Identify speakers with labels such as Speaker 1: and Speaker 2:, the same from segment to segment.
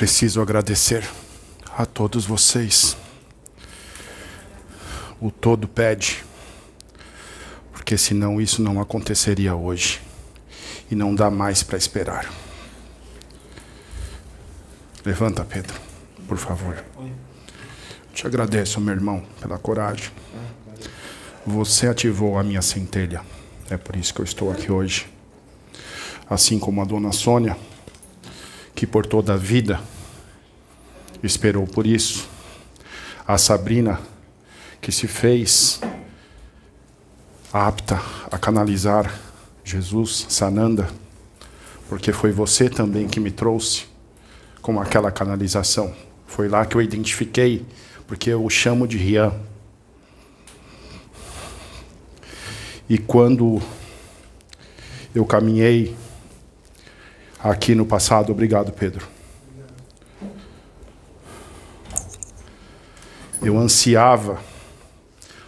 Speaker 1: Preciso agradecer a todos vocês. O todo pede, porque senão isso não aconteceria hoje e não dá mais para esperar. Levanta, Pedro, por favor. Te agradeço, meu irmão, pela coragem. Você ativou a minha centelha. É por isso que eu estou aqui hoje. Assim como a dona Sônia, que por toda a vida esperou por isso. A Sabrina, que se fez apta a canalizar Jesus, Sananda, porque foi você também que me trouxe com aquela canalização. Foi lá que eu identifiquei, porque eu o chamo de Rian. E quando eu caminhei aqui no passado, obrigado, Pedro. Eu ansiava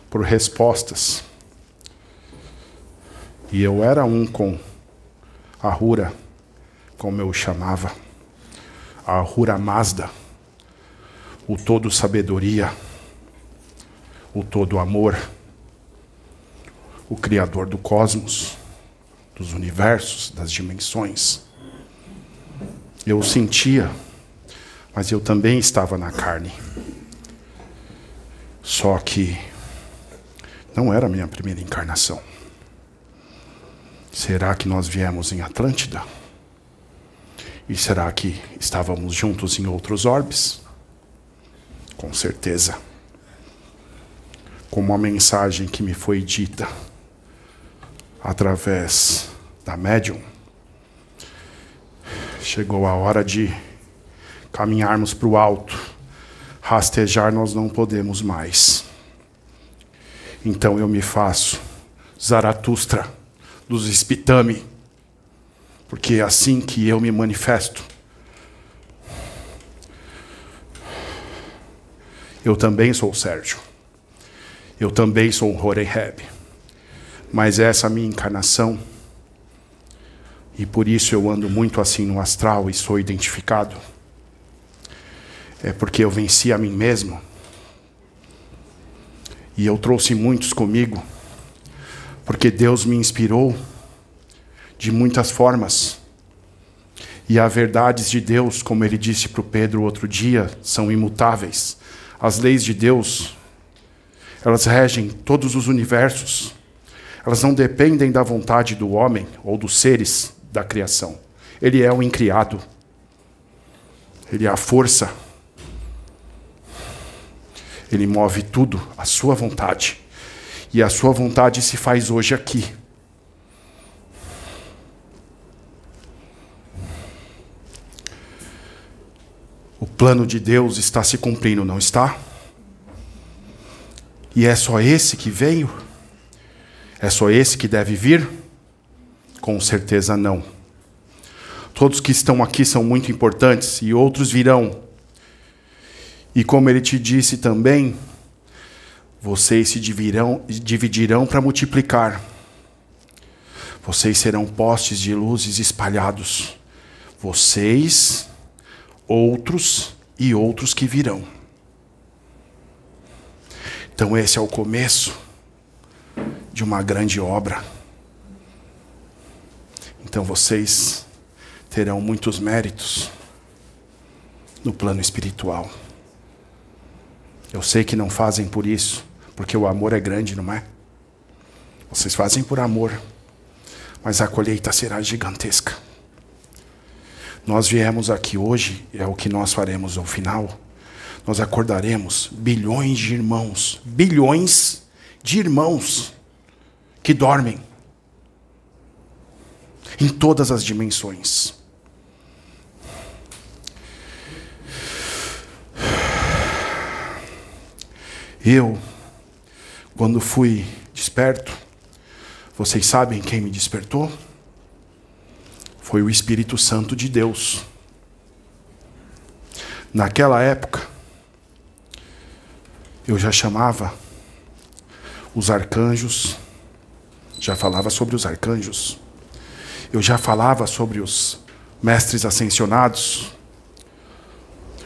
Speaker 1: por respostas. E eu era um com a Rura, como eu chamava, a Rura Mazda, o todo sabedoria, o todo amor o Criador do cosmos, dos universos, das dimensões. Eu o sentia, mas eu também estava na carne. Só que não era a minha primeira encarnação. Será que nós viemos em Atlântida? E será que estávamos juntos em outros orbes? Com certeza. Como a mensagem que me foi dita através da médium, chegou a hora de caminharmos para o alto. Rastejar nós não podemos mais. Então eu me faço Zaratustra dos Espitame, porque é assim que eu me manifesto. Eu também sou Sérgio. Eu também sou Horeheb mas essa é minha encarnação. E por isso eu ando muito assim no astral e sou identificado. É porque eu venci a mim mesmo. E eu trouxe muitos comigo. Porque Deus me inspirou de muitas formas. E as verdades de Deus, como ele disse para o Pedro outro dia, são imutáveis. As leis de Deus, elas regem todos os universos. Elas não dependem da vontade do homem ou dos seres da criação. Ele é o incriado. Ele é a força. Ele move tudo à sua vontade. E a sua vontade se faz hoje aqui. O plano de Deus está se cumprindo, não está? E é só esse que veio? É só esse que deve vir? Com certeza não. Todos que estão aqui são muito importantes e outros virão. E como ele te disse também, vocês se dividirão, dividirão para multiplicar. Vocês serão postes de luzes espalhados. Vocês, outros e outros que virão. Então, esse é o começo de uma grande obra. Então vocês terão muitos méritos no plano espiritual. Eu sei que não fazem por isso, porque o amor é grande, não é? Vocês fazem por amor, mas a colheita será gigantesca. Nós viemos aqui hoje, é o que nós faremos no final. Nós acordaremos bilhões de irmãos, bilhões de irmãos que dormem em todas as dimensões. Eu, quando fui desperto, vocês sabem quem me despertou? Foi o Espírito Santo de Deus. Naquela época, eu já chamava os arcanjos, já falava sobre os arcanjos, eu já falava sobre os mestres ascensionados,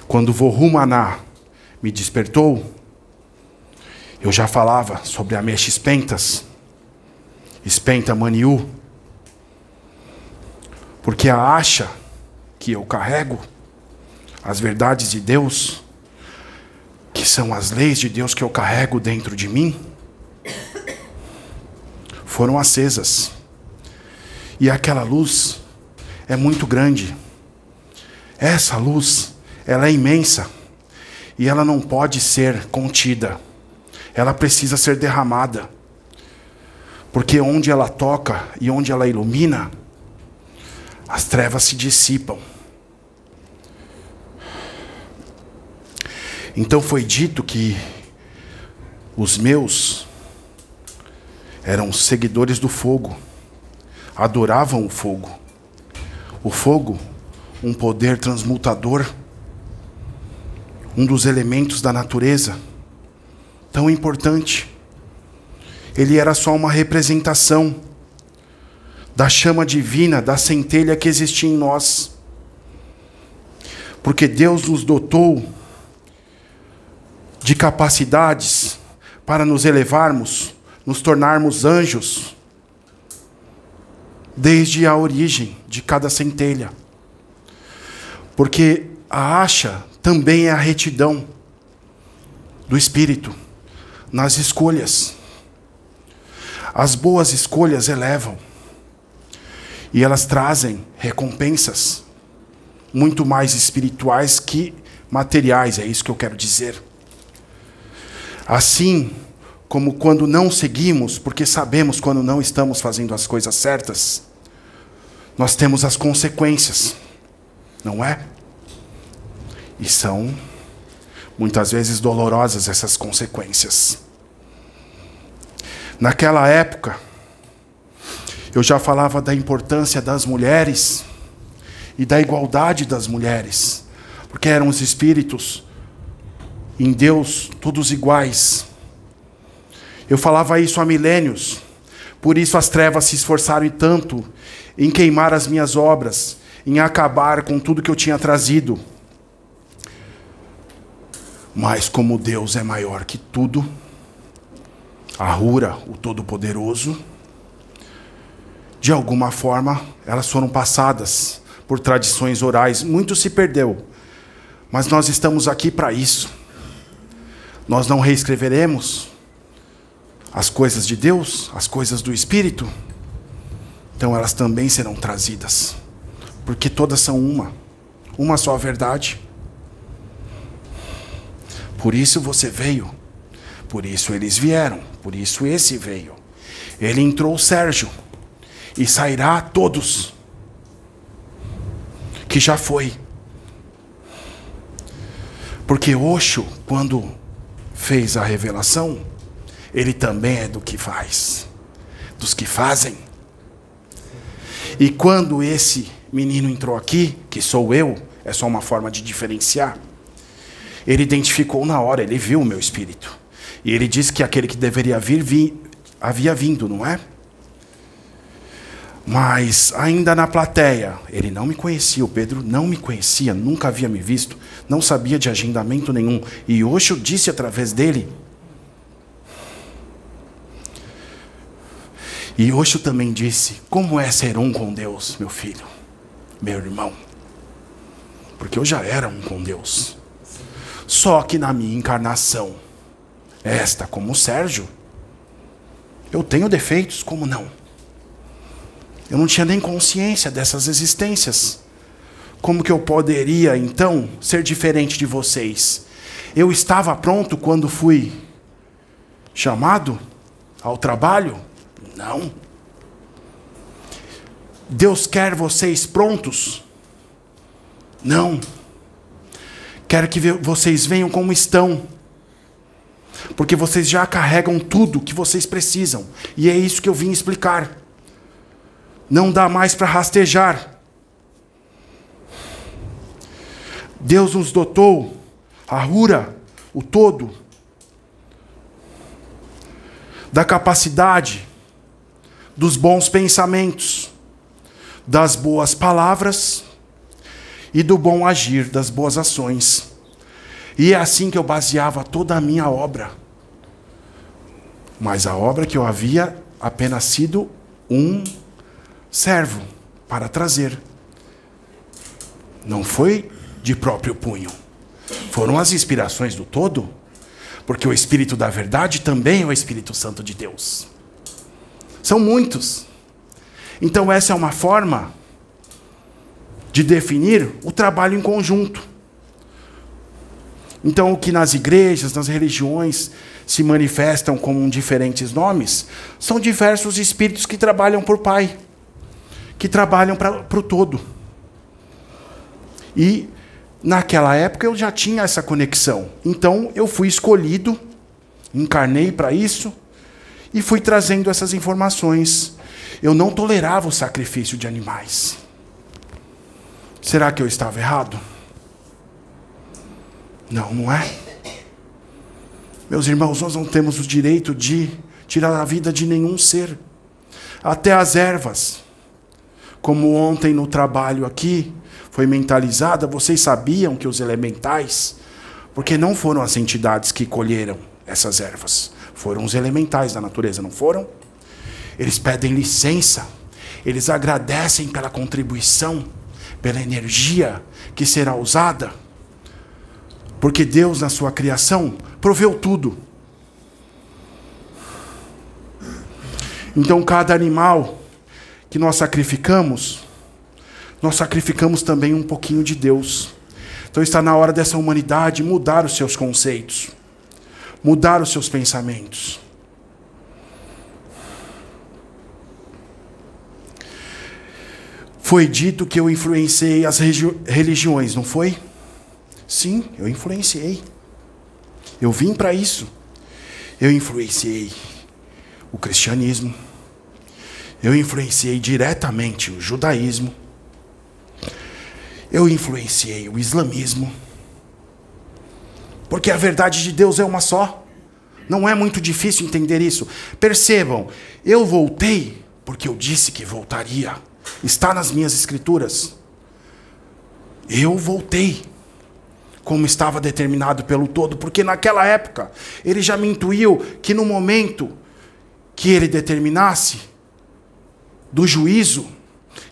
Speaker 1: Quando Vohumaná me despertou, eu já falava sobre a mecha espentas, espenta maniu, porque a acha que eu carrego, as verdades de Deus, que são as leis de Deus que eu carrego dentro de mim, foram acesas. E aquela luz é muito grande. Essa luz, ela é imensa. E ela não pode ser contida. Ela precisa ser derramada. Porque onde ela toca e onde ela ilumina, as trevas se dissipam. Então foi dito que os meus eram seguidores do fogo, adoravam o fogo. O fogo, um poder transmutador, um dos elementos da natureza, tão importante. Ele era só uma representação da chama divina, da centelha que existia em nós. Porque Deus nos dotou de capacidades para nos elevarmos, nos tornarmos anjos, desde a origem de cada centelha. Porque a acha também é a retidão do espírito nas escolhas. As boas escolhas elevam e elas trazem recompensas muito mais espirituais que materiais, é isso que eu quero dizer. Assim como quando não seguimos, porque sabemos quando não estamos fazendo as coisas certas, nós temos as consequências, não é? E são muitas vezes dolorosas essas consequências. Naquela época, eu já falava da importância das mulheres e da igualdade das mulheres, porque eram os espíritos em Deus todos iguais. Eu falava isso há milênios, por isso as trevas se esforçaram tanto em queimar as minhas obras, em acabar com tudo que eu tinha trazido. Mas como Deus é maior que tudo, a Rura, o Todo-Poderoso, de alguma forma elas foram passadas por tradições orais. Muito se perdeu, mas nós estamos aqui para isso nós não reescreveremos as coisas de Deus, as coisas do Espírito, então elas também serão trazidas, porque todas são uma, uma só verdade. Por isso você veio, por isso eles vieram, por isso esse veio. Ele entrou Sérgio, e sairá todos, que já foi. Porque Oxo, quando fez a revelação, ele também é do que faz, dos que fazem. E quando esse menino entrou aqui, que sou eu, é só uma forma de diferenciar, ele identificou na hora, ele viu o meu espírito. E ele disse que aquele que deveria vir vi, havia vindo, não é? Mas ainda na plateia, ele não me conhecia, o Pedro não me conhecia, nunca havia me visto, não sabia de agendamento nenhum. E hoje eu disse através dele. E eu também disse: Como é ser um com Deus, meu filho, meu irmão? Porque eu já era um com Deus. Só que na minha encarnação, esta como Sérgio, eu tenho defeitos, como não? Eu não tinha nem consciência dessas existências. Como que eu poderia, então, ser diferente de vocês? Eu estava pronto quando fui chamado ao trabalho? Não. Deus quer vocês prontos? Não. Quer que vocês venham como estão. Porque vocês já carregam tudo que vocês precisam. E é isso que eu vim explicar. Não dá mais para rastejar. Deus nos dotou a rura, o todo, da capacidade, dos bons pensamentos, das boas palavras e do bom agir, das boas ações. E é assim que eu baseava toda a minha obra. Mas a obra que eu havia apenas sido um servo para trazer. Não foi de próprio punho. Foram as inspirações do todo, porque o Espírito da Verdade também é o Espírito Santo de Deus. São muitos. Então, essa é uma forma de definir o trabalho em conjunto. Então, o que nas igrejas, nas religiões se manifestam com diferentes nomes, são diversos espíritos que trabalham por Pai, que trabalham para o todo. E naquela época eu já tinha essa conexão. Então eu fui escolhido, encarnei para isso e fui trazendo essas informações. Eu não tolerava o sacrifício de animais. Será que eu estava errado? Não, não é. Meus irmãos, nós não temos o direito de tirar a vida de nenhum ser, até as ervas. Como ontem no trabalho aqui foi mentalizada, vocês sabiam que os elementais, porque não foram as entidades que colheram essas ervas, foram os elementais da natureza, não foram? Eles pedem licença, eles agradecem pela contribuição pela energia que será usada. Porque Deus, na sua criação, proveu tudo. Então, cada animal que nós sacrificamos, nós sacrificamos também um pouquinho de Deus. Então, está na hora dessa humanidade mudar os seus conceitos, mudar os seus pensamentos. Foi dito que eu influenciei as religiões, não foi? Sim, eu influenciei. Eu vim para isso. Eu influenciei o cristianismo. Eu influenciei diretamente o judaísmo. Eu influenciei o islamismo. Porque a verdade de Deus é uma só. Não é muito difícil entender isso. Percebam, eu voltei porque eu disse que voltaria. Está nas minhas escrituras. Eu voltei como estava determinado pelo todo, porque naquela época ele já me intuiu que no momento que ele determinasse do juízo,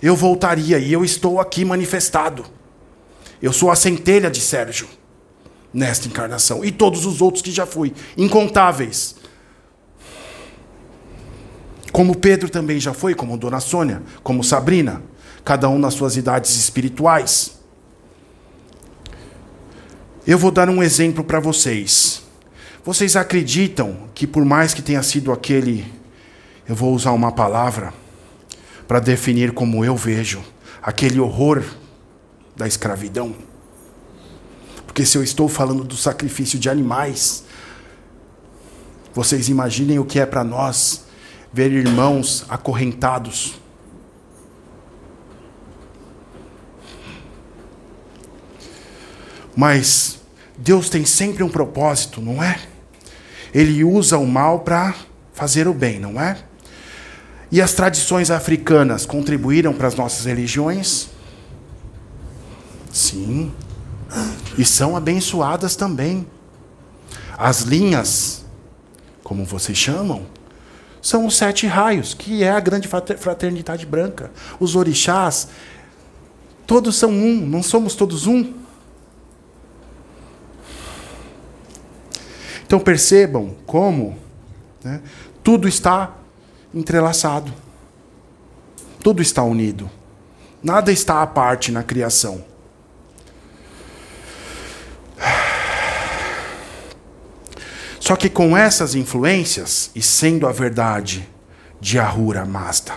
Speaker 1: eu voltaria e eu estou aqui manifestado. Eu sou a centelha de Sérgio nesta encarnação e todos os outros que já fui, incontáveis. Como Pedro também já foi, como Dona Sônia, como Sabrina, cada um nas suas idades espirituais. Eu vou dar um exemplo para vocês. Vocês acreditam que, por mais que tenha sido aquele, eu vou usar uma palavra para definir como eu vejo, aquele horror da escravidão? Porque se eu estou falando do sacrifício de animais, vocês imaginem o que é para nós ver irmãos acorrentados. Mas Deus tem sempre um propósito, não é? Ele usa o mal para fazer o bem, não é? E as tradições africanas contribuíram para as nossas religiões? Sim. E são abençoadas também. As linhas, como vocês chamam, são os sete raios, que é a grande fraternidade branca. Os orixás, todos são um, não somos todos um? Então percebam como né, tudo está entrelaçado, tudo está unido, nada está à parte na criação. Só que com essas influências, e sendo a verdade de Ahura Mazda,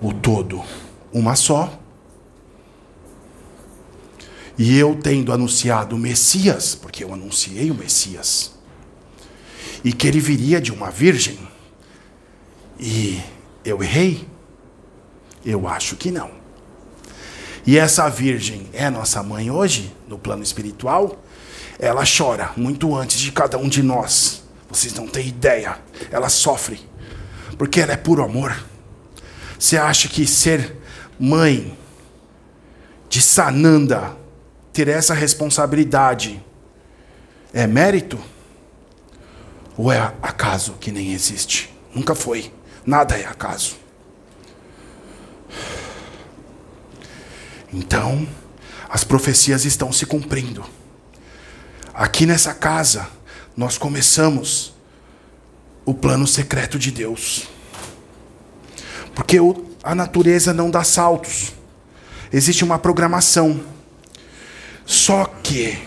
Speaker 1: o todo, uma só, e eu tendo anunciado o Messias, porque eu anunciei o Messias, e que ele viria de uma virgem, e eu errei? Eu acho que não. E essa virgem é nossa mãe hoje, no plano espiritual? Ela chora muito antes de cada um de nós. Vocês não têm ideia. Ela sofre. Porque ela é puro amor. Você acha que ser mãe de Sananda, ter essa responsabilidade É mérito? Ou é acaso que nem existe? Nunca foi. Nada é acaso. Então, as profecias estão se cumprindo. Aqui nessa casa, nós começamos o plano secreto de Deus. Porque a natureza não dá saltos. Existe uma programação. Só que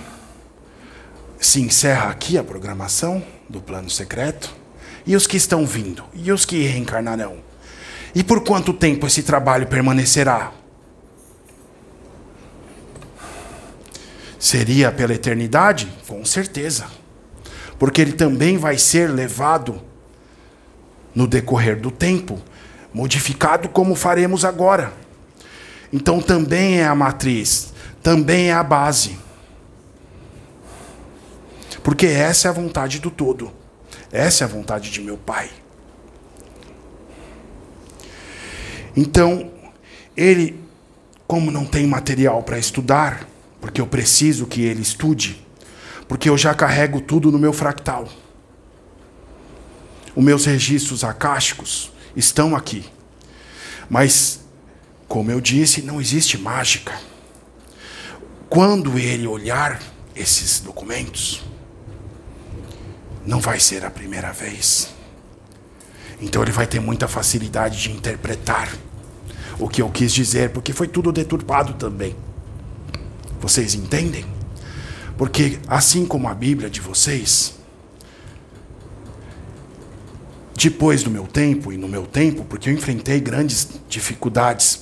Speaker 1: se encerra aqui a programação do plano secreto. E os que estão vindo? E os que reencarnarão? E por quanto tempo esse trabalho permanecerá? Seria pela eternidade? Com certeza. Porque ele também vai ser levado no decorrer do tempo, modificado como faremos agora. Então também é a matriz, também é a base. Porque essa é a vontade do todo. Essa é a vontade de meu Pai. Então, ele, como não tem material para estudar, porque eu preciso que ele estude, porque eu já carrego tudo no meu fractal. Os meus registros acásticos estão aqui. Mas, como eu disse, não existe mágica. Quando ele olhar esses documentos, não vai ser a primeira vez. Então ele vai ter muita facilidade de interpretar o que eu quis dizer, porque foi tudo deturpado também. Vocês entendem? Porque assim como a Bíblia de vocês, depois do meu tempo e no meu tempo, porque eu enfrentei grandes dificuldades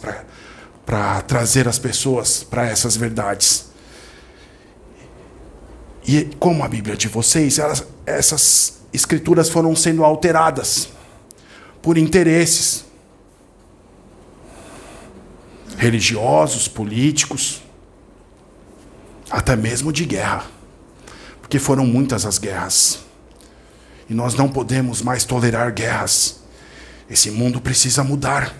Speaker 1: para trazer as pessoas para essas verdades. E como a Bíblia de vocês, elas, essas escrituras foram sendo alteradas por interesses religiosos, políticos, até mesmo de guerra, porque foram muitas as guerras. E nós não podemos mais tolerar guerras. Esse mundo precisa mudar.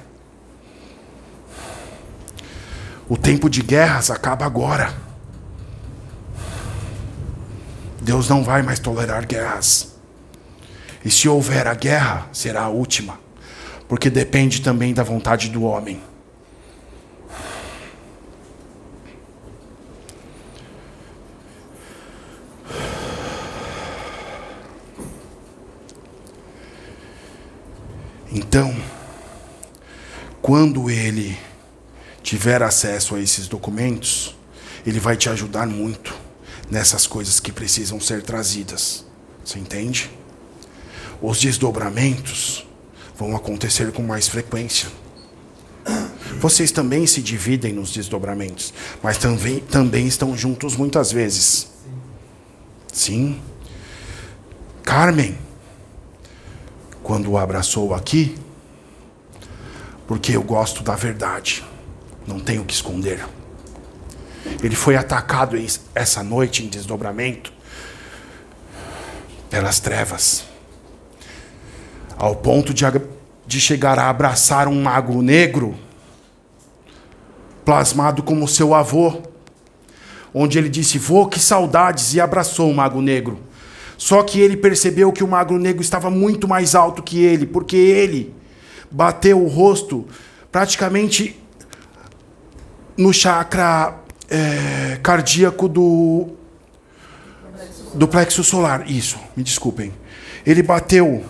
Speaker 1: O tempo de guerras acaba agora. Deus não vai mais tolerar guerras. E se houver a guerra, será a última, porque depende também da vontade do homem. Então, quando ele tiver acesso a esses documentos, ele vai te ajudar muito nessas coisas que precisam ser trazidas. Você entende? Os desdobramentos vão acontecer com mais frequência. Vocês também se dividem nos desdobramentos, mas também, também estão juntos muitas vezes. Sim. Carmen, quando o abraçou aqui, porque eu gosto da verdade, não tenho que esconder. Ele foi atacado essa noite em desdobramento pelas trevas, ao ponto de, de chegar a abraçar um mago negro, plasmado como seu avô, onde ele disse: Vô, que saudades, e abraçou o mago negro. Só que ele percebeu que o mago negro estava muito mais alto que ele, porque ele bateu o rosto praticamente no chakra é, cardíaco do, do plexo solar. Isso, me desculpem. Ele bateu,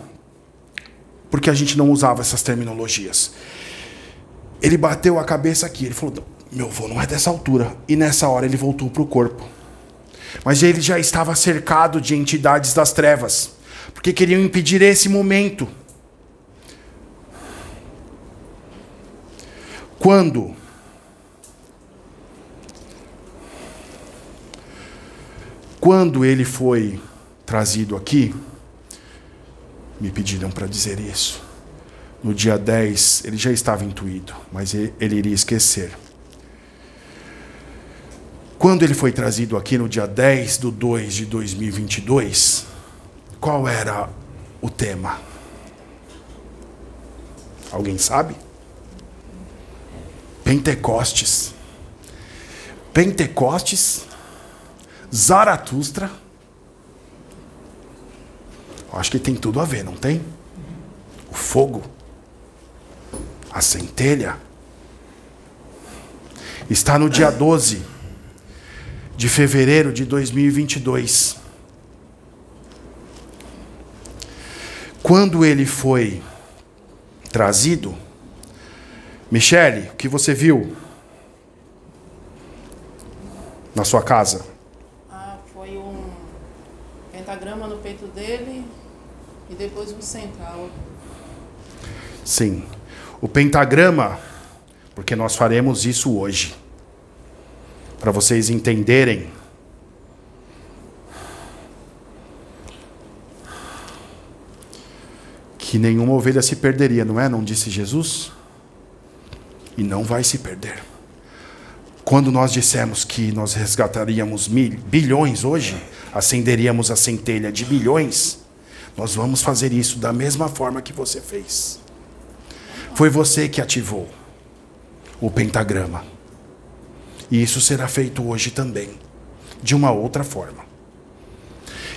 Speaker 1: porque a gente não usava essas terminologias. Ele bateu a cabeça aqui. Ele falou: Meu avô não é dessa altura. E nessa hora ele voltou para o corpo. Mas ele já estava cercado de entidades das trevas, porque queriam impedir esse momento. Quando Quando ele foi trazido aqui, me pediram para dizer isso. No dia 10, ele já estava intuído, mas ele, iria esquecer. Quando ele foi trazido aqui no dia 10 de 2 de 2022, qual era o tema? Alguém sabe? Pentecostes. Pentecostes Zaratustra Acho que tem tudo a ver, não tem? O fogo, a centelha. Está no dia 12 de fevereiro de 2022. Quando ele foi trazido, Michele, o que você viu na sua casa?
Speaker 2: Ah, foi um pentagrama no peito dele e depois um central.
Speaker 1: Sim. O pentagrama, porque nós faremos isso hoje. Para vocês entenderem. Que nenhuma ovelha se perderia, não é? Não disse Jesus? E não vai se perder. Quando nós dissemos que nós resgataríamos mil, bilhões hoje, acenderíamos a centelha de bilhões, nós vamos fazer isso da mesma forma que você fez. Foi você que ativou o pentagrama. E isso será feito hoje também, de uma outra forma.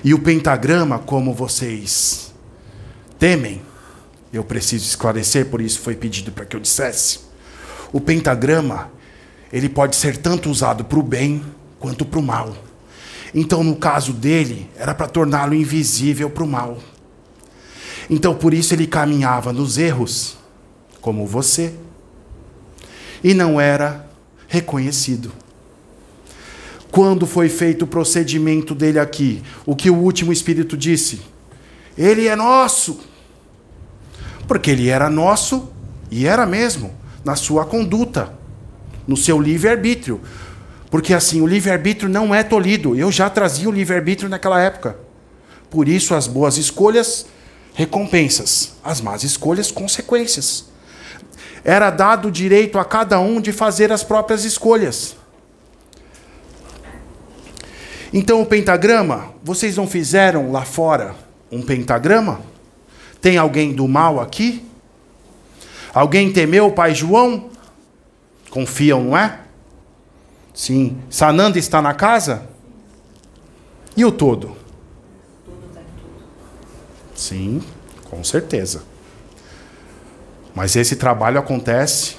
Speaker 1: E o pentagrama, como vocês temem, eu preciso esclarecer, por isso foi pedido para que eu dissesse. O pentagrama, ele pode ser tanto usado para o bem quanto para o mal. Então, no caso dele, era para torná-lo invisível para o mal. Então, por isso ele caminhava nos erros, como você, e não era reconhecido. Quando foi feito o procedimento dele aqui, o que o último espírito disse? Ele é nosso. Porque ele era nosso e era mesmo na sua conduta, no seu livre-arbítrio. Porque assim, o livre-arbítrio não é tolhido. Eu já trazia o livre-arbítrio naquela época. Por isso, as boas escolhas, recompensas. As más escolhas, consequências. Era dado o direito a cada um de fazer as próprias escolhas. Então, o pentagrama, vocês não fizeram lá fora um pentagrama? Tem alguém do mal aqui? Alguém temeu o pai João? Confiam, não é? Sim. Sananda está na casa? E o todo? Sim, com certeza. Mas esse trabalho acontece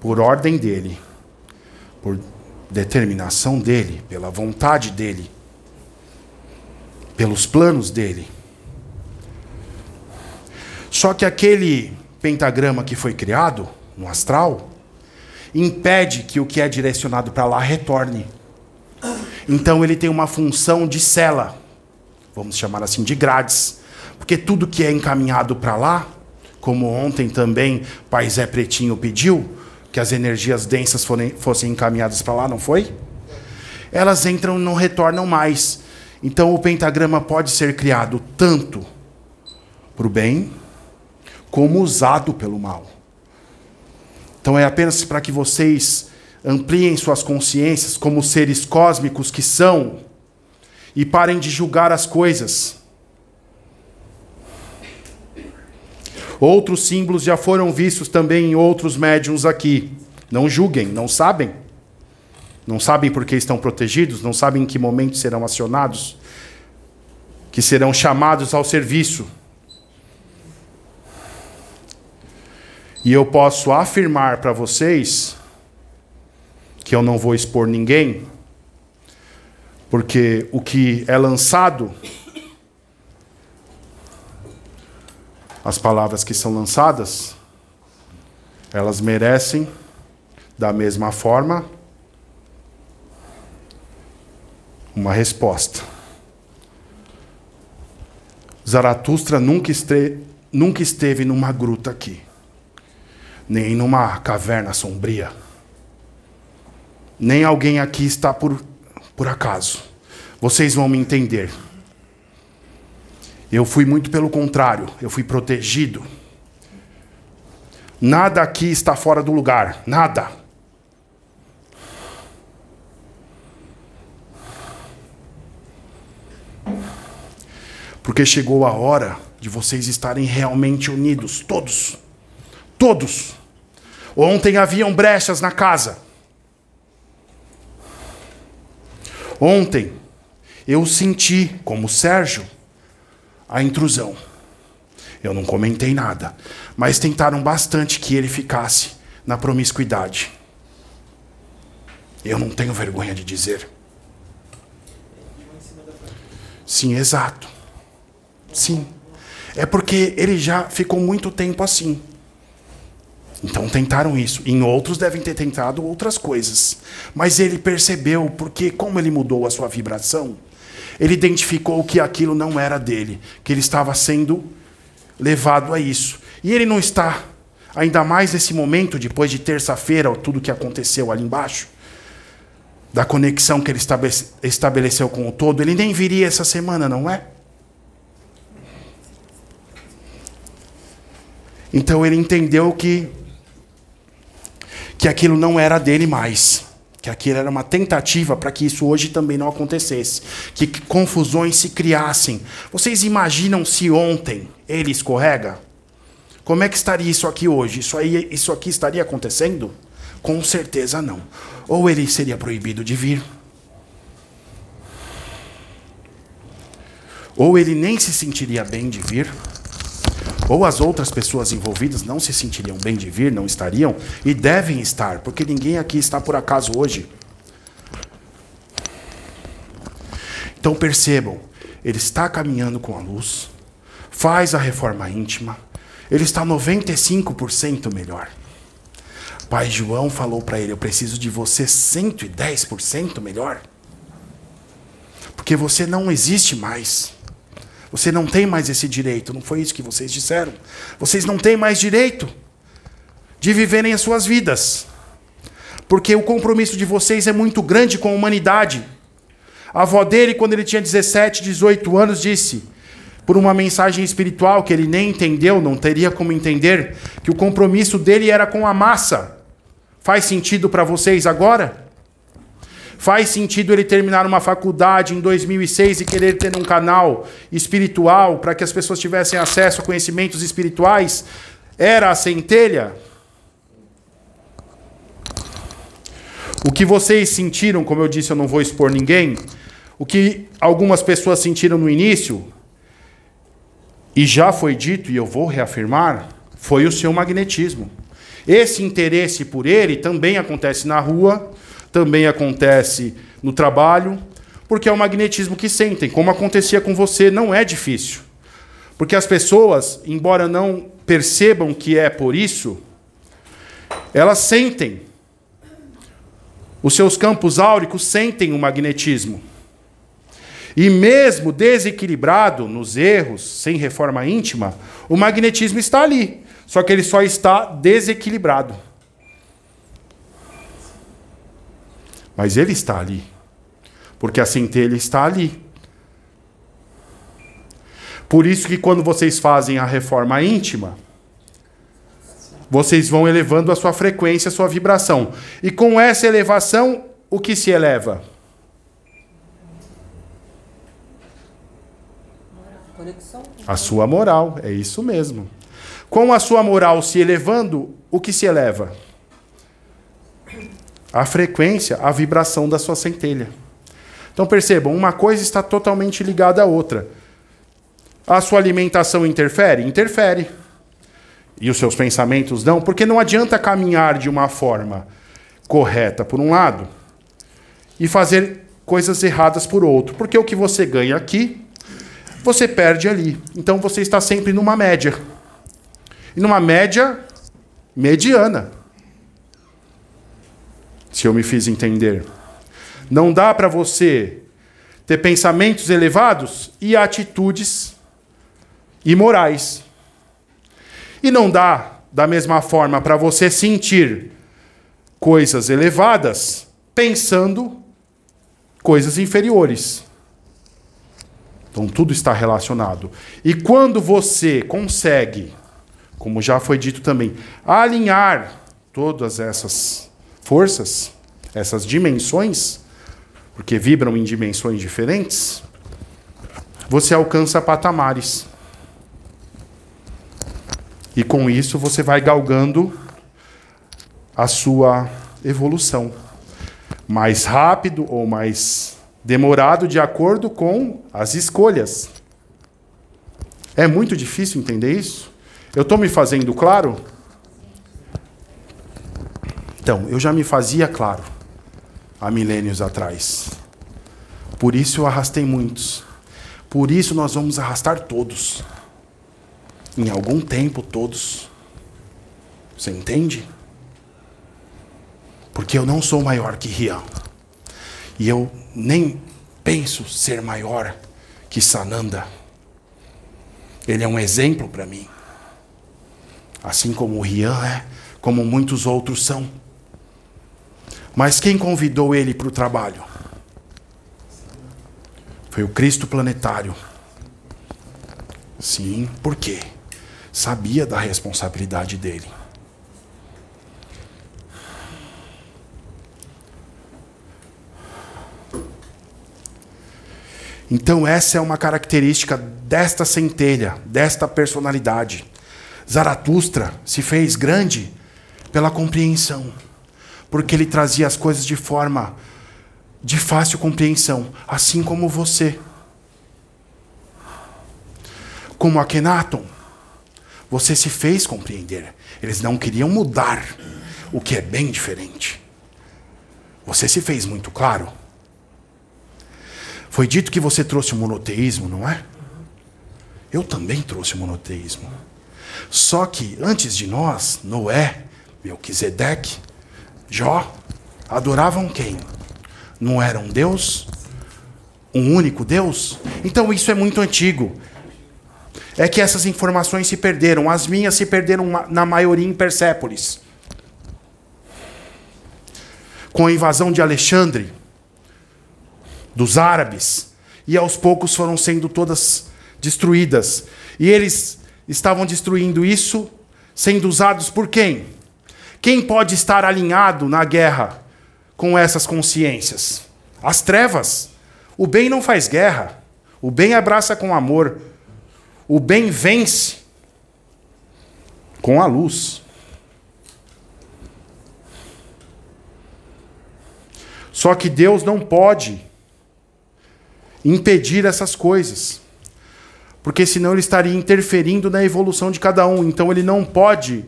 Speaker 1: por ordem dele, por determinação dele, pela vontade dele, pelos planos dele. Só que aquele pentagrama que foi criado no astral impede que o que é direcionado para lá retorne. Então ele tem uma função de cela, vamos chamar assim de grades, porque tudo que é encaminhado para lá, como ontem também Pai Zé Pretinho pediu, que as energias densas fossem encaminhadas para lá, não foi? Elas entram e não retornam mais. Então o pentagrama pode ser criado tanto para o bem, como usado pelo mal. Então é apenas para que vocês ampliem suas consciências como seres cósmicos que são e parem de julgar as coisas. Outros símbolos já foram vistos também em outros médiums aqui. Não julguem, não sabem. Não sabem por que estão protegidos, não sabem em que momento serão acionados, que serão chamados ao serviço. E eu posso afirmar para vocês que eu não vou expor ninguém, porque o que é lançado, as palavras que são lançadas, elas merecem, da mesma forma, uma resposta. Zaratustra nunca, este, nunca esteve numa gruta aqui nem numa caverna sombria. Nem alguém aqui está por, por acaso. Vocês vão me entender. Eu fui muito pelo contrário, eu fui protegido. Nada aqui está fora do lugar, nada. Porque chegou a hora de vocês estarem realmente unidos, todos. Todos. Ontem haviam brechas na casa. Ontem eu senti, como Sérgio, a intrusão. Eu não comentei nada, mas tentaram bastante que ele ficasse na promiscuidade. Eu não tenho vergonha de dizer. Sim, exato. Sim. É porque ele já ficou muito tempo assim. Então tentaram isso. Em outros devem ter tentado outras coisas. Mas ele percebeu, porque como ele mudou a sua vibração, ele identificou que aquilo não era dele, que ele estava sendo levado a isso. E ele não está, ainda mais nesse momento, depois de terça-feira, tudo que aconteceu ali embaixo, da conexão que ele estabeleceu com o todo, ele nem viria essa semana, não é? Então ele entendeu que que aquilo não era dele mais, que aquilo era uma tentativa para que isso hoje também não acontecesse, que confusões se criassem. Vocês imaginam se ontem ele escorrega? Como é que estaria isso aqui hoje? Isso aí, isso aqui estaria acontecendo? Com certeza não. Ou ele seria proibido de vir, ou ele nem se sentiria bem de vir ou as outras pessoas envolvidas não se sentiriam bem de vir, não estariam, e devem estar, porque ninguém aqui está por acaso hoje. Então percebam, ele está caminhando com a luz, faz a reforma íntima, ele está 95% melhor. Pai João falou para ele: Eu preciso de você 110% melhor. Porque você não existe mais. Você não tem mais esse direito. Não foi isso que vocês disseram. Vocês não têm mais direito de viverem as suas vidas. Porque o compromisso de vocês é muito grande com a humanidade. A avó dele, quando ele tinha 17, 18 anos, disse, por uma mensagem espiritual que ele nem entendeu, não teria como entender, que o compromisso dele era com a massa. Faz sentido para vocês agora? Faz sentido ele terminar uma faculdade em 2006 e querer ter um canal espiritual para que as pessoas tivessem acesso a conhecimentos espirituais? Era a centelha? O que vocês sentiram, como eu disse, eu não vou expor ninguém, o que algumas pessoas sentiram no início, e já foi dito, e eu vou reafirmar, foi o seu magnetismo. Esse interesse por ele também acontece na rua, também acontece no trabalho, porque é o magnetismo que sentem. Como acontecia com você, não é difícil. Porque as pessoas, embora não percebam que é por isso, elas sentem. Os seus campos áuricos sentem o magnetismo. E mesmo desequilibrado nos erros, sem reforma íntima, o magnetismo está ali. Só que ele só está desequilibrado. Mas ele está ali. Porque a centelha está ali. Por isso que quando vocês fazem a reforma íntima, vocês vão elevando a sua frequência, a sua vibração. E com essa elevação, o que se eleva? A sua moral, é isso mesmo. Com a sua moral se elevando, o que se eleva? A frequência, a vibração da sua centelha. Então percebam, uma coisa está totalmente ligada à outra. A sua alimentação interfere? Interfere. E os seus pensamentos não? Porque não adianta caminhar de uma forma correta por um lado e fazer coisas erradas por outro. Porque o que você ganha aqui, você perde ali. Então você está sempre numa média. E numa média mediana se eu me fiz entender. Não dá para você ter pensamentos elevados e atitudes imorais. E não dá, da mesma forma, para você sentir coisas elevadas pensando coisas inferiores. Então tudo está relacionado. E quando você consegue, como já foi dito também, alinhar todas essas forças, essas dimensões, porque vibram em dimensões diferentes, você alcança patamares. E com isso você vai galgando a sua evolução. Mais rápido ou mais demorado de acordo com as escolhas. É muito difícil entender isso? Eu estou me fazendo claro? Então, eu já me fazia claro há milênios atrás. Por isso eu arrastei muitos. Por isso nós vamos arrastar todos. Em algum tempo, todos. Você entende? Porque eu não sou maior que Rian. E eu nem penso ser maior que Sananda. Ele é um exemplo para mim. Assim como o Rian é, como muitos outros são. Mas quem convidou ele para o trabalho? Foi o Cristo planetário. Sim, por quê? Sabia da responsabilidade dele. Então, essa é uma característica desta centelha, desta personalidade. Zaratustra se fez grande pela compreensão, porque ele trazia as coisas de forma de fácil compreensão, assim como você. Como Akhenaton, você se fez compreender. Eles não queriam mudar, o que é bem diferente. Você se fez muito claro. Foi dito que você trouxe o monoteísmo, não é? Eu também trouxe o monoteísmo. Só que antes de nós, Noé, Melquisedeque, Jó, adoravam quem? Não era um Deus? Um único Deus? Então isso é muito antigo. É que essas informações se perderam. As minhas se perderam na maioria em Persépolis. Com a invasão de Alexandre, dos árabes, e aos poucos foram sendo todas destruídas. E eles estavam destruindo isso, sendo usados por quem? Quem pode estar alinhado na guerra com essas consciências? As trevas. O bem não faz guerra. O bem abraça com amor. O bem vence com a luz. Só que Deus não pode impedir essas coisas. Porque senão ele estaria interferindo na evolução de cada um. Então ele não pode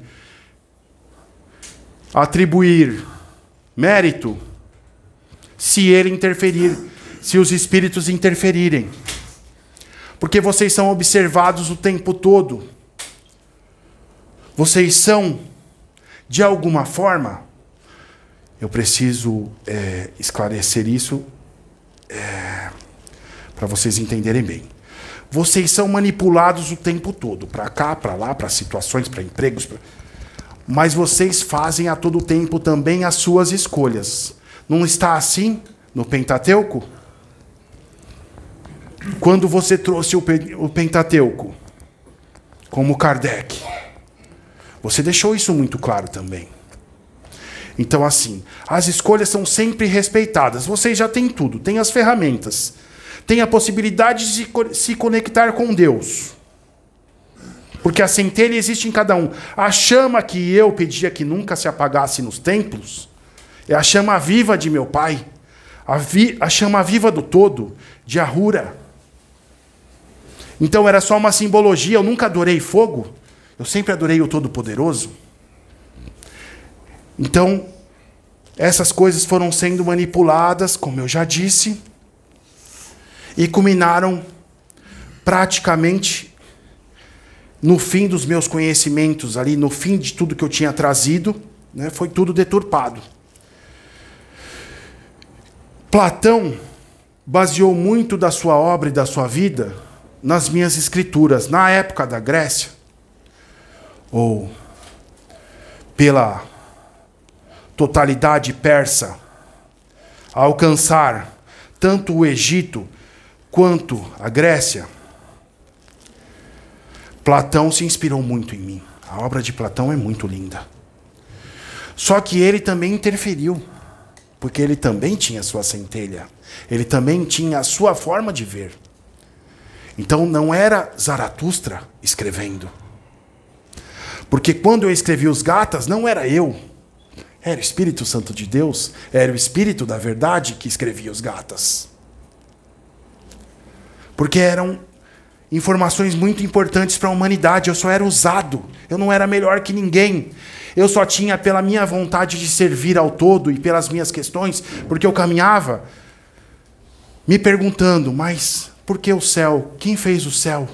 Speaker 1: atribuir mérito se ele interferir, se os espíritos interferirem. Porque vocês são observados o tempo todo. Vocês são, de alguma forma, eu preciso é, esclarecer isso. É, para vocês entenderem bem. Vocês são manipulados o tempo todo, para cá, para lá, para situações, para empregos, pra... mas vocês fazem a todo tempo também as suas escolhas. Não está assim no Pentateuco? Quando você trouxe o Pentateuco, como Kardec, você deixou isso muito claro também. Então, assim, as escolhas são sempre respeitadas. Vocês já têm tudo, têm as ferramentas tem a possibilidade de se conectar com Deus. Porque a centelha existe em cada um. A chama que eu pedia que nunca se apagasse nos templos é a chama viva de meu pai, a, vi, a chama viva do todo, de Ahura. Então era só uma simbologia, eu nunca adorei fogo, eu sempre adorei o Todo-Poderoso. Então, essas coisas foram sendo manipuladas, como eu já disse e culminaram praticamente no fim dos meus conhecimentos, ali no fim de tudo que eu tinha trazido, né, foi tudo deturpado. Platão baseou muito da sua obra e da sua vida nas minhas escrituras, na época da Grécia, ou pela totalidade persa, a alcançar tanto o Egito quanto a Grécia, Platão se inspirou muito em mim. A obra de Platão é muito linda. Só que ele também interferiu, porque ele também tinha sua centelha, ele também tinha a sua forma de ver. Então não era Zaratustra escrevendo. Porque quando eu escrevi os gatas, não era eu. Era o Espírito Santo de Deus, era o Espírito da verdade que escrevia os gatas. Porque eram informações muito importantes para a humanidade. Eu só era usado. Eu não era melhor que ninguém. Eu só tinha pela minha vontade de servir ao todo e pelas minhas questões, porque eu caminhava me perguntando, mas por que o céu? Quem fez o céu?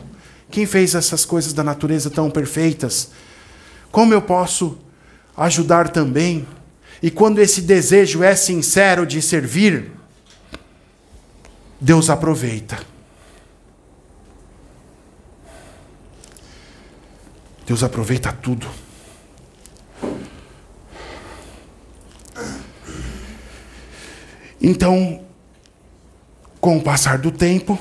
Speaker 1: Quem fez essas coisas da natureza tão perfeitas? Como eu posso ajudar também? E quando esse desejo é sincero de servir, Deus aproveita. Deus aproveita tudo. Então, com o passar do tempo,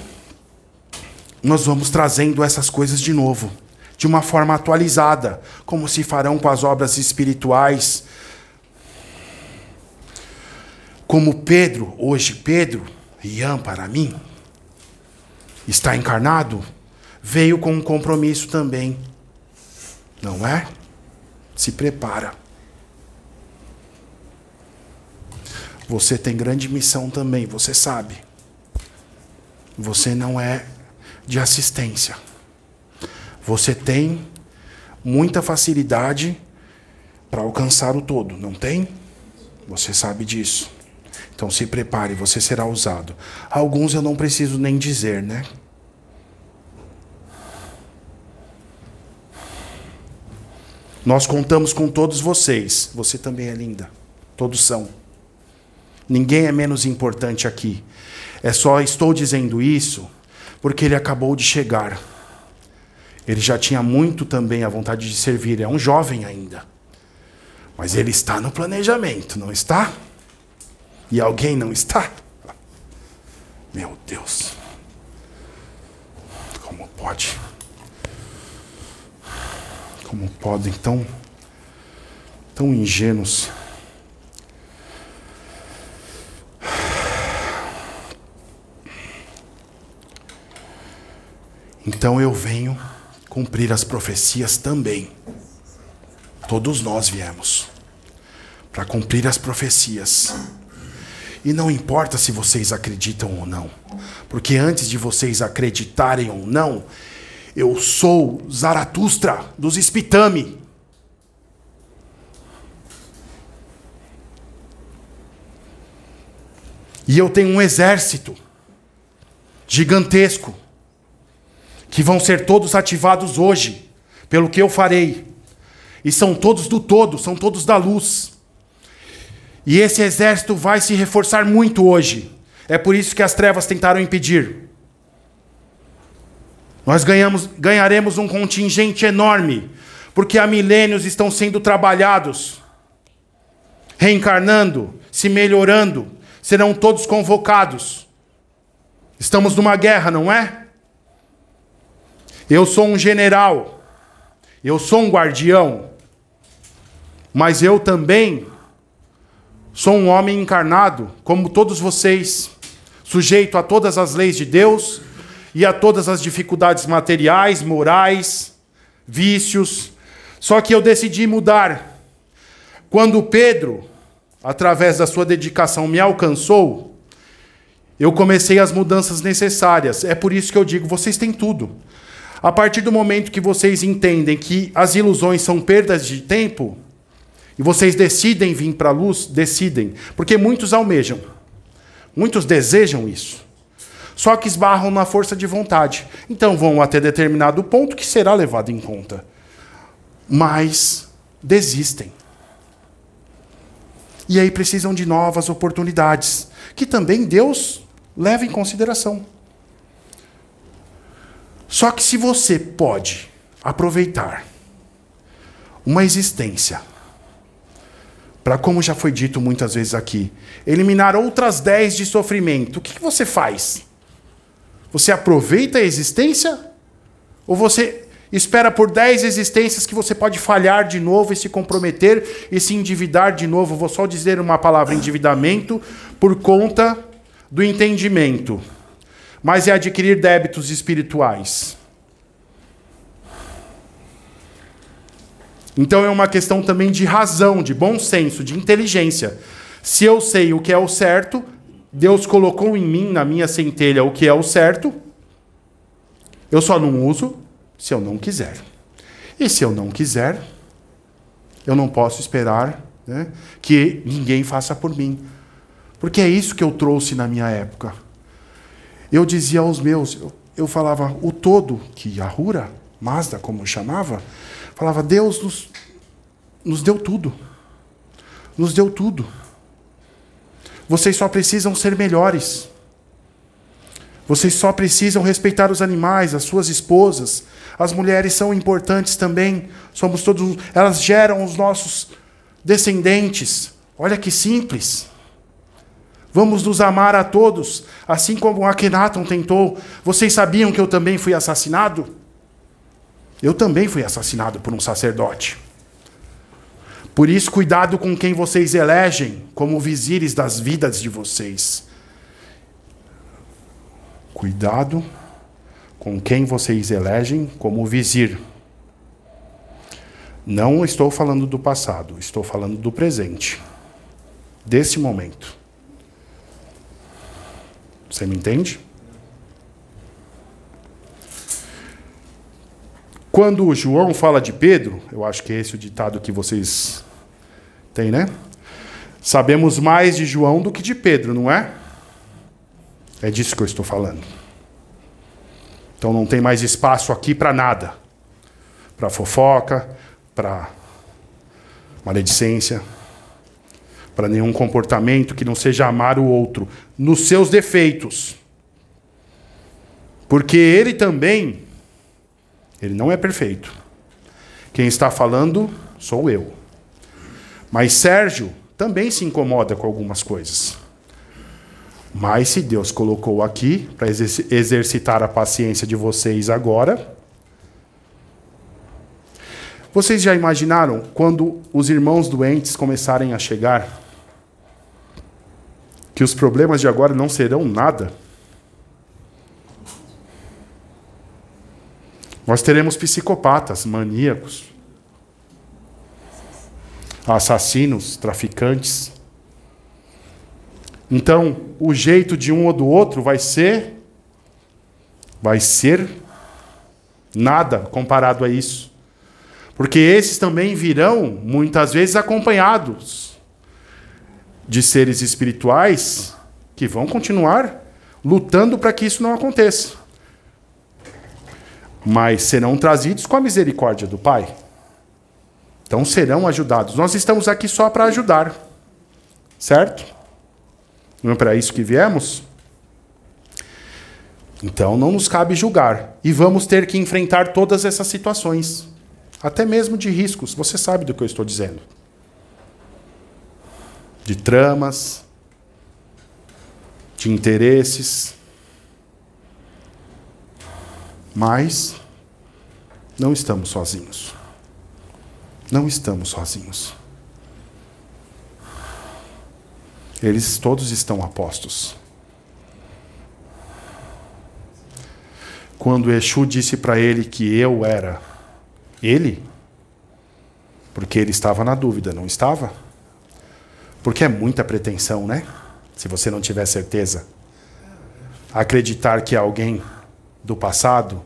Speaker 1: nós vamos trazendo essas coisas de novo, de uma forma atualizada, como se farão com as obras espirituais. Como Pedro, hoje Pedro, Ian para mim, está encarnado, veio com um compromisso também. Não é? Se prepara. Você tem grande missão também, você sabe. Você não é de assistência. Você tem muita facilidade para alcançar o todo, não tem? Você sabe disso. Então se prepare, você será usado. Alguns eu não preciso nem dizer, né? Nós contamos com todos vocês. Você também é linda. Todos são. Ninguém é menos importante aqui. É só estou dizendo isso porque ele acabou de chegar. Ele já tinha muito também a vontade de servir, é um jovem ainda. Mas ele está no planejamento, não está? E alguém não está? Meu Deus. Como pode? Como podem tão tão ingênuos? Então eu venho cumprir as profecias também. Todos nós viemos para cumprir as profecias. E não importa se vocês acreditam ou não, porque antes de vocês acreditarem ou não, eu sou Zaratustra dos Espitame. E eu tenho um exército gigantesco que vão ser todos ativados hoje, pelo que eu farei. E são todos do todo, são todos da luz. E esse exército vai se reforçar muito hoje. É por isso que as trevas tentaram impedir. Nós ganhamos, ganharemos um contingente enorme, porque há milênios estão sendo trabalhados, reencarnando, se melhorando, serão todos convocados. Estamos numa guerra, não é? Eu sou um general, eu sou um guardião, mas eu também sou um homem encarnado, como todos vocês, sujeito a todas as leis de Deus e a todas as dificuldades materiais, morais, vícios. Só que eu decidi mudar. Quando Pedro, através da sua dedicação, me alcançou, eu comecei as mudanças necessárias. É por isso que eu digo: vocês têm tudo. A partir do momento que vocês entendem que as ilusões são perdas de tempo, e vocês decidem vir para a luz, decidem. Porque muitos almejam, muitos desejam isso. Só que esbarram na força de vontade. Então vão até determinado ponto que será levado em conta. Mas desistem. E aí precisam de novas oportunidades, que também Deus leva em consideração. Só que se você pode aproveitar uma existência para, como já foi dito muitas vezes aqui, eliminar outras dez de sofrimento, o que, que você faz? Você aproveita a existência? Ou você espera por dez existências que você pode falhar de novo e se comprometer e se endividar de novo? Vou só dizer uma palavra: endividamento, por conta do entendimento mas é adquirir débitos espirituais. Então é uma questão também de razão, de bom senso, de inteligência. Se eu sei o que é o certo, Deus colocou em mim, na minha centelha, o que é o certo, Eu só não uso se eu não quiser. E se eu não quiser, eu não posso esperar né, que ninguém faça por mim. Porque é isso que eu trouxe na minha época. Eu dizia aos meus, eu, eu falava, o todo, que Ahura, Mazda, como chamava, falava, Deus nos, nos deu tudo. Nos deu tudo. Vocês só precisam ser melhores. Vocês só precisam respeitar os animais, as suas esposas. As mulheres são importantes também. Somos todos, elas geram os nossos descendentes. Olha que simples. Vamos nos amar a todos, assim como Akhenaton tentou. Vocês sabiam que eu também fui assassinado? Eu também fui assassinado por um sacerdote. Por isso, cuidado com quem vocês elegem como vizires das vidas de vocês. Cuidado com quem vocês elegem como vizir. Não estou falando do passado, estou falando do presente, desse momento. Você me entende? Quando o João fala de Pedro, eu acho que é esse o ditado que vocês têm, né? Sabemos mais de João do que de Pedro, não é? É disso que eu estou falando. Então não tem mais espaço aqui para nada. Para fofoca, para maledicência, para nenhum comportamento que não seja amar o outro nos seus defeitos. Porque ele também ele não é perfeito. Quem está falando sou eu. Mas Sérgio também se incomoda com algumas coisas. Mas se Deus colocou aqui para exercitar a paciência de vocês agora, vocês já imaginaram quando os irmãos doentes começarem a chegar que os problemas de agora não serão nada? Nós teremos psicopatas, maníacos, assassinos, traficantes. Então, o jeito de um ou do outro vai ser vai ser nada comparado a isso. Porque esses também virão muitas vezes acompanhados de seres espirituais que vão continuar lutando para que isso não aconteça. Mas serão trazidos com a misericórdia do Pai. Então serão ajudados. Nós estamos aqui só para ajudar. Certo? Não é para isso que viemos? Então não nos cabe julgar. E vamos ter que enfrentar todas essas situações, até mesmo de riscos. Você sabe do que eu estou dizendo. De tramas, de interesses. Mas não estamos sozinhos. Não estamos sozinhos. Eles todos estão apostos. Quando Exu disse para ele que eu era ele, porque ele estava na dúvida, não estava? Porque é muita pretensão, né? Se você não tiver certeza. Acreditar que alguém do passado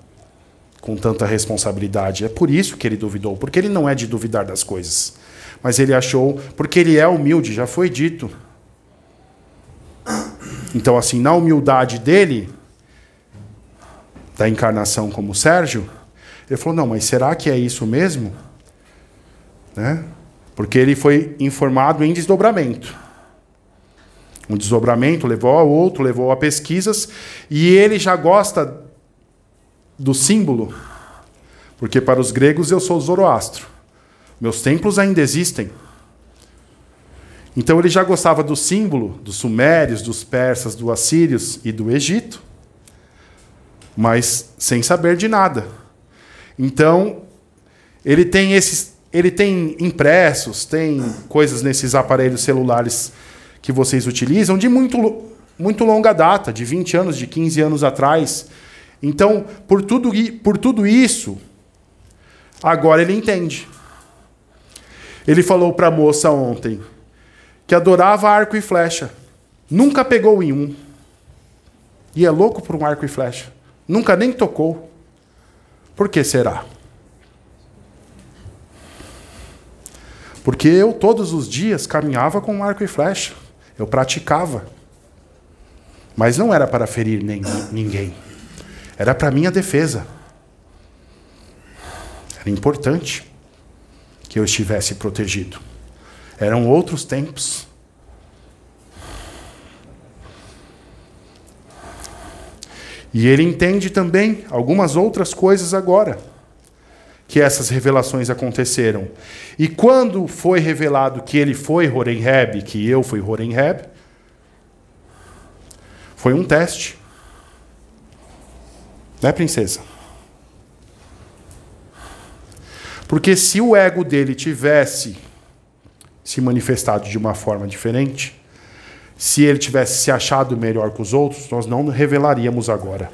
Speaker 1: com tanta responsabilidade. É por isso que ele duvidou, porque ele não é de duvidar das coisas. Mas ele achou, porque ele é humilde, já foi dito. Então, assim, na humildade dele, da encarnação como Sérgio, ele falou: não, mas será que é isso mesmo? Né? Porque ele foi informado em desdobramento. Um desdobramento levou a outro, levou a pesquisas, e ele já gosta do símbolo, porque para os gregos eu sou Zoroastro. Meus templos ainda existem. Então ele já gostava do símbolo dos sumérios, dos persas, dos assírios e do Egito, mas sem saber de nada. Então ele tem esses, ele tem impressos, tem coisas nesses aparelhos celulares que vocês utilizam de muito muito longa data, de 20 anos, de 15 anos atrás. Então, por tudo, por tudo isso, agora ele entende. Ele falou para a moça ontem: que adorava arco e flecha. Nunca pegou em um. E é louco por um arco e flecha. Nunca nem tocou. Por que será? Porque eu todos os dias caminhava com arco e flecha. Eu praticava. Mas não era para ferir nem, ninguém. Era para minha defesa. Era importante que eu estivesse protegido. Eram outros tempos. E ele entende também algumas outras coisas agora que essas revelações aconteceram. E quando foi revelado que ele foi Horenheb, que eu fui Horenheb, foi um teste. Né, princesa? Porque se o ego dele tivesse se manifestado de uma forma diferente, se ele tivesse se achado melhor que os outros, nós não revelaríamos agora.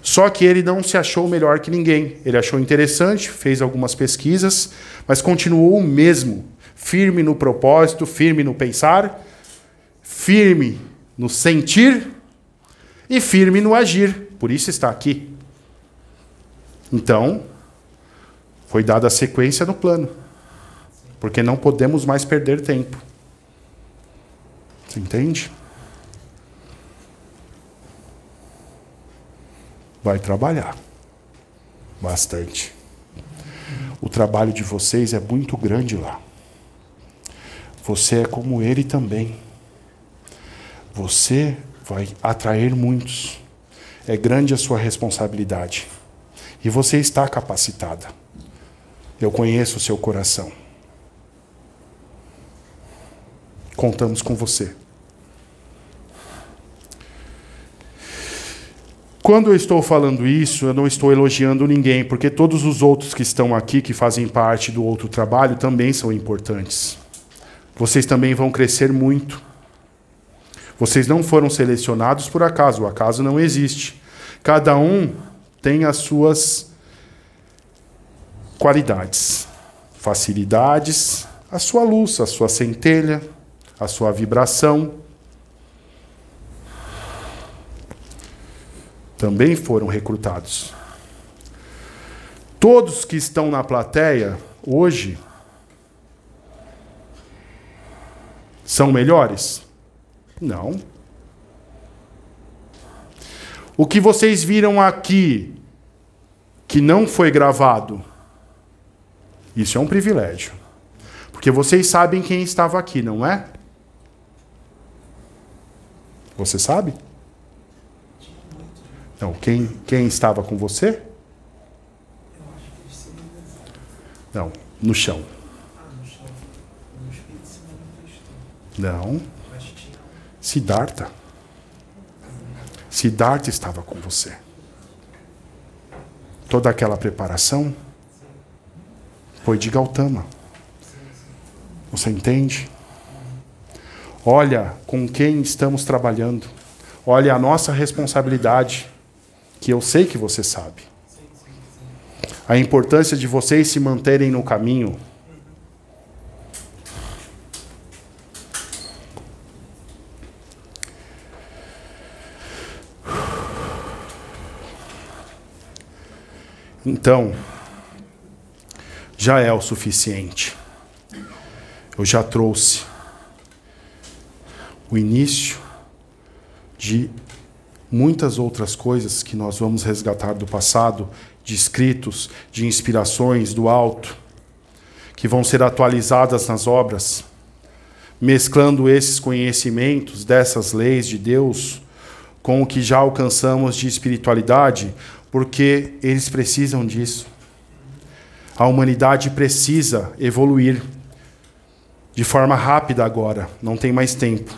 Speaker 1: Só que ele não se achou melhor que ninguém. Ele achou interessante, fez algumas pesquisas, mas continuou o mesmo, firme no propósito, firme no pensar, firme no sentir e firme no agir. Por isso está aqui. Então, foi dada a sequência no plano. Porque não podemos mais perder tempo. Você entende? Vai trabalhar. Bastante. O trabalho de vocês é muito grande lá. Você é como ele também. Você vai atrair muitos. É grande a sua responsabilidade. E você está capacitada. Eu conheço o seu coração. Contamos com você. Quando eu estou falando isso, eu não estou elogiando ninguém, porque todos os outros que estão aqui, que fazem parte do outro trabalho, também são importantes. Vocês também vão crescer muito. Vocês não foram selecionados por acaso, o acaso não existe. Cada um tem as suas qualidades, facilidades, a sua luz, a sua centelha, a sua vibração. também foram recrutados. Todos que estão na plateia hoje são melhores? Não. O que vocês viram aqui que não foi gravado, isso é um privilégio. Porque vocês sabem quem estava aqui, não é? Você sabe? Então, quem, quem estava com você? Não, no chão. Não. Siddhartha. Siddhartha estava com você. Toda aquela preparação foi de Gautama. Você entende? Olha com quem estamos trabalhando. Olha a nossa responsabilidade que eu sei que você sabe. A importância de vocês se manterem no caminho. Então, já é o suficiente. Eu já trouxe o início de muitas outras coisas que nós vamos resgatar do passado, de escritos, de inspirações do alto, que vão ser atualizadas nas obras, mesclando esses conhecimentos dessas leis de Deus com o que já alcançamos de espiritualidade, porque eles precisam disso. A humanidade precisa evoluir de forma rápida agora, não tem mais tempo.